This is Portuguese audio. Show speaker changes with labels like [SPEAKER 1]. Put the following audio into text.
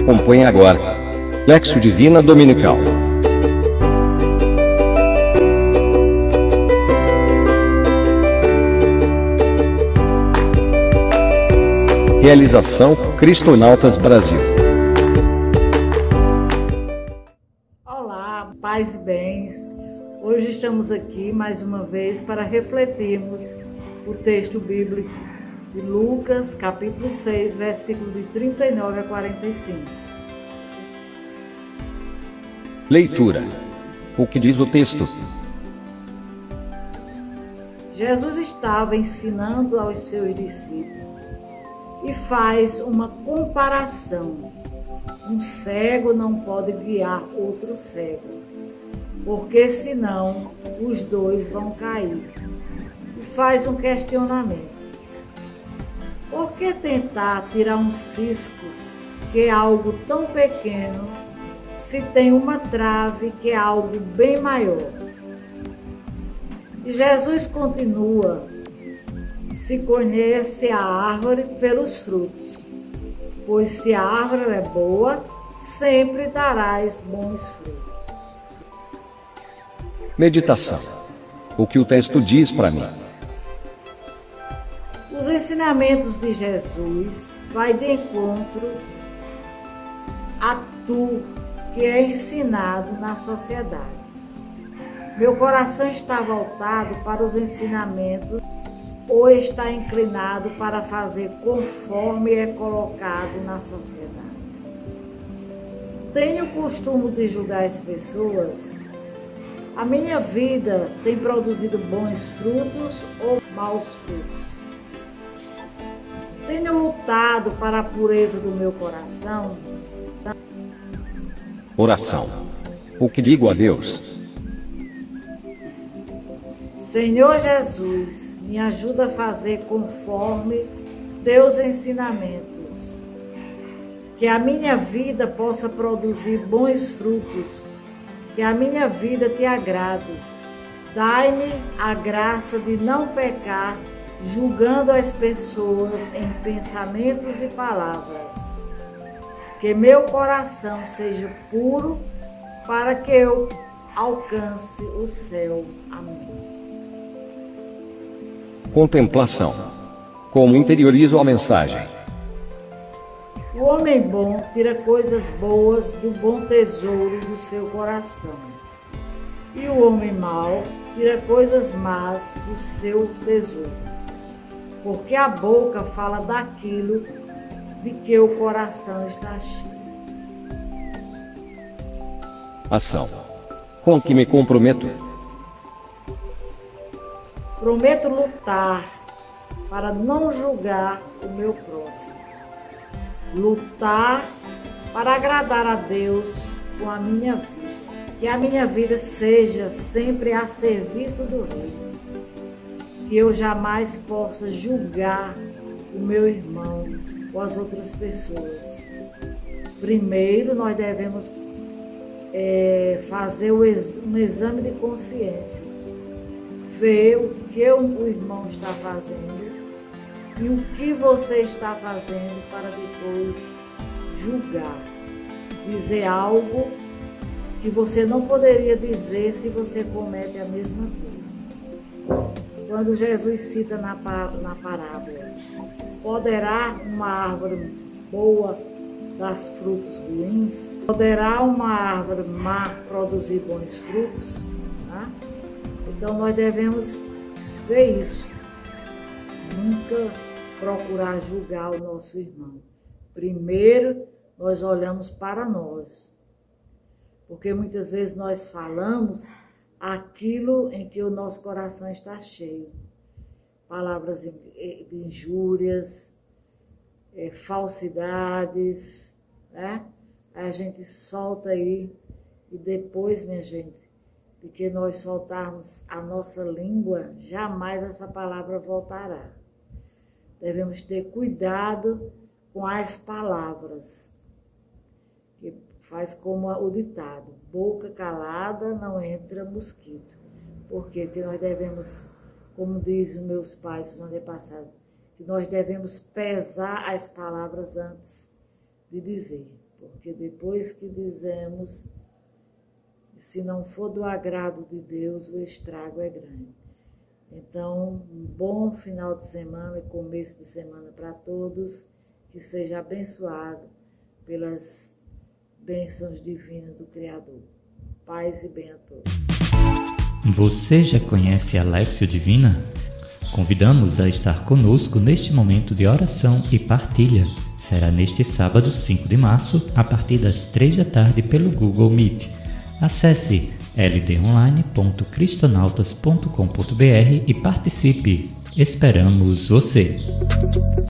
[SPEAKER 1] Acompanhe agora. Lexo Divina Dominical. Realização Cristonautas Brasil.
[SPEAKER 2] Olá, paz e bens. Hoje estamos aqui mais uma vez para refletirmos o texto bíblico de Lucas, capítulo 6, versículo de 39 a 45.
[SPEAKER 1] Leitura. O que diz o texto?
[SPEAKER 2] Jesus estava ensinando aos seus discípulos e faz uma comparação. Um cego não pode guiar outro cego, porque senão os dois vão cair. E faz um questionamento. Por que tentar tirar um cisco que é algo tão pequeno se tem uma trave que é algo bem maior? E Jesus continua se conhece a árvore pelos frutos. Pois se a árvore é boa, sempre darás bons frutos.
[SPEAKER 1] Meditação. O que o texto diz para mim?
[SPEAKER 2] Os ensinamentos de Jesus vai de encontro a tu que é ensinado na sociedade. Meu coração está voltado para os ensinamentos ou está inclinado para fazer conforme é colocado na sociedade. Tenho o costume de julgar as pessoas. A minha vida tem produzido bons frutos ou maus frutos? Tenho lutado para a pureza do meu coração?
[SPEAKER 1] Oração. O que digo a Deus?
[SPEAKER 2] Senhor Jesus, me ajuda a fazer conforme teus ensinamentos. Que a minha vida possa produzir bons frutos, que a minha vida te agrade. Dai-me a graça de não pecar, julgando as pessoas em pensamentos e palavras. Que meu coração seja puro para que eu alcance o céu. Amém.
[SPEAKER 1] Contemplação. Como interiorizo a mensagem?
[SPEAKER 2] O homem bom tira coisas boas do bom tesouro do seu coração. E o homem mau tira coisas más do seu tesouro. Porque a boca fala daquilo de que o coração está cheio.
[SPEAKER 1] Ação. Com que me comprometo?
[SPEAKER 2] Prometo lutar para não julgar o meu próximo. Lutar para agradar a Deus com a minha vida. Que a minha vida seja sempre a serviço do Rei. Que eu jamais possa julgar o meu irmão ou as outras pessoas. Primeiro, nós devemos é, fazer um exame de consciência ver o que o irmão está fazendo e o que você está fazendo para depois julgar, dizer algo que você não poderia dizer se você comete a mesma coisa. Quando Jesus cita na, na parábola, poderá uma árvore boa dar frutos ruins? Poderá uma árvore má produzir bons frutos? Tá? Então nós devemos ver isso. Nunca procurar julgar o nosso irmão. Primeiro, nós olhamos para nós. Porque muitas vezes nós falamos aquilo em que o nosso coração está cheio. Palavras de injúrias, é, falsidades, né? A gente solta aí e depois, minha gente, de que nós soltarmos a nossa língua, jamais essa palavra voltará. Devemos ter cuidado com as palavras, faz como o ditado: boca calada não entra mosquito. Por quê? Porque nós devemos, como dizem meus pais no ano passado, que nós devemos pesar as palavras antes de dizer. porque depois que dizemos, se não for do agrado de Deus, o estrago é grande. Então, um bom final de semana e começo de semana para todos, que seja abençoado pelas bênçãos divinas do Criador. Paz e bem a todos.
[SPEAKER 3] Você já conhece a Lexio Divina? Convidamos a estar conosco neste momento de oração e partilha. Será neste sábado, 5 de março, a partir das 3 da tarde pelo Google Meet. Acesse ldonline.cristonautas.com.br e participe. Esperamos você!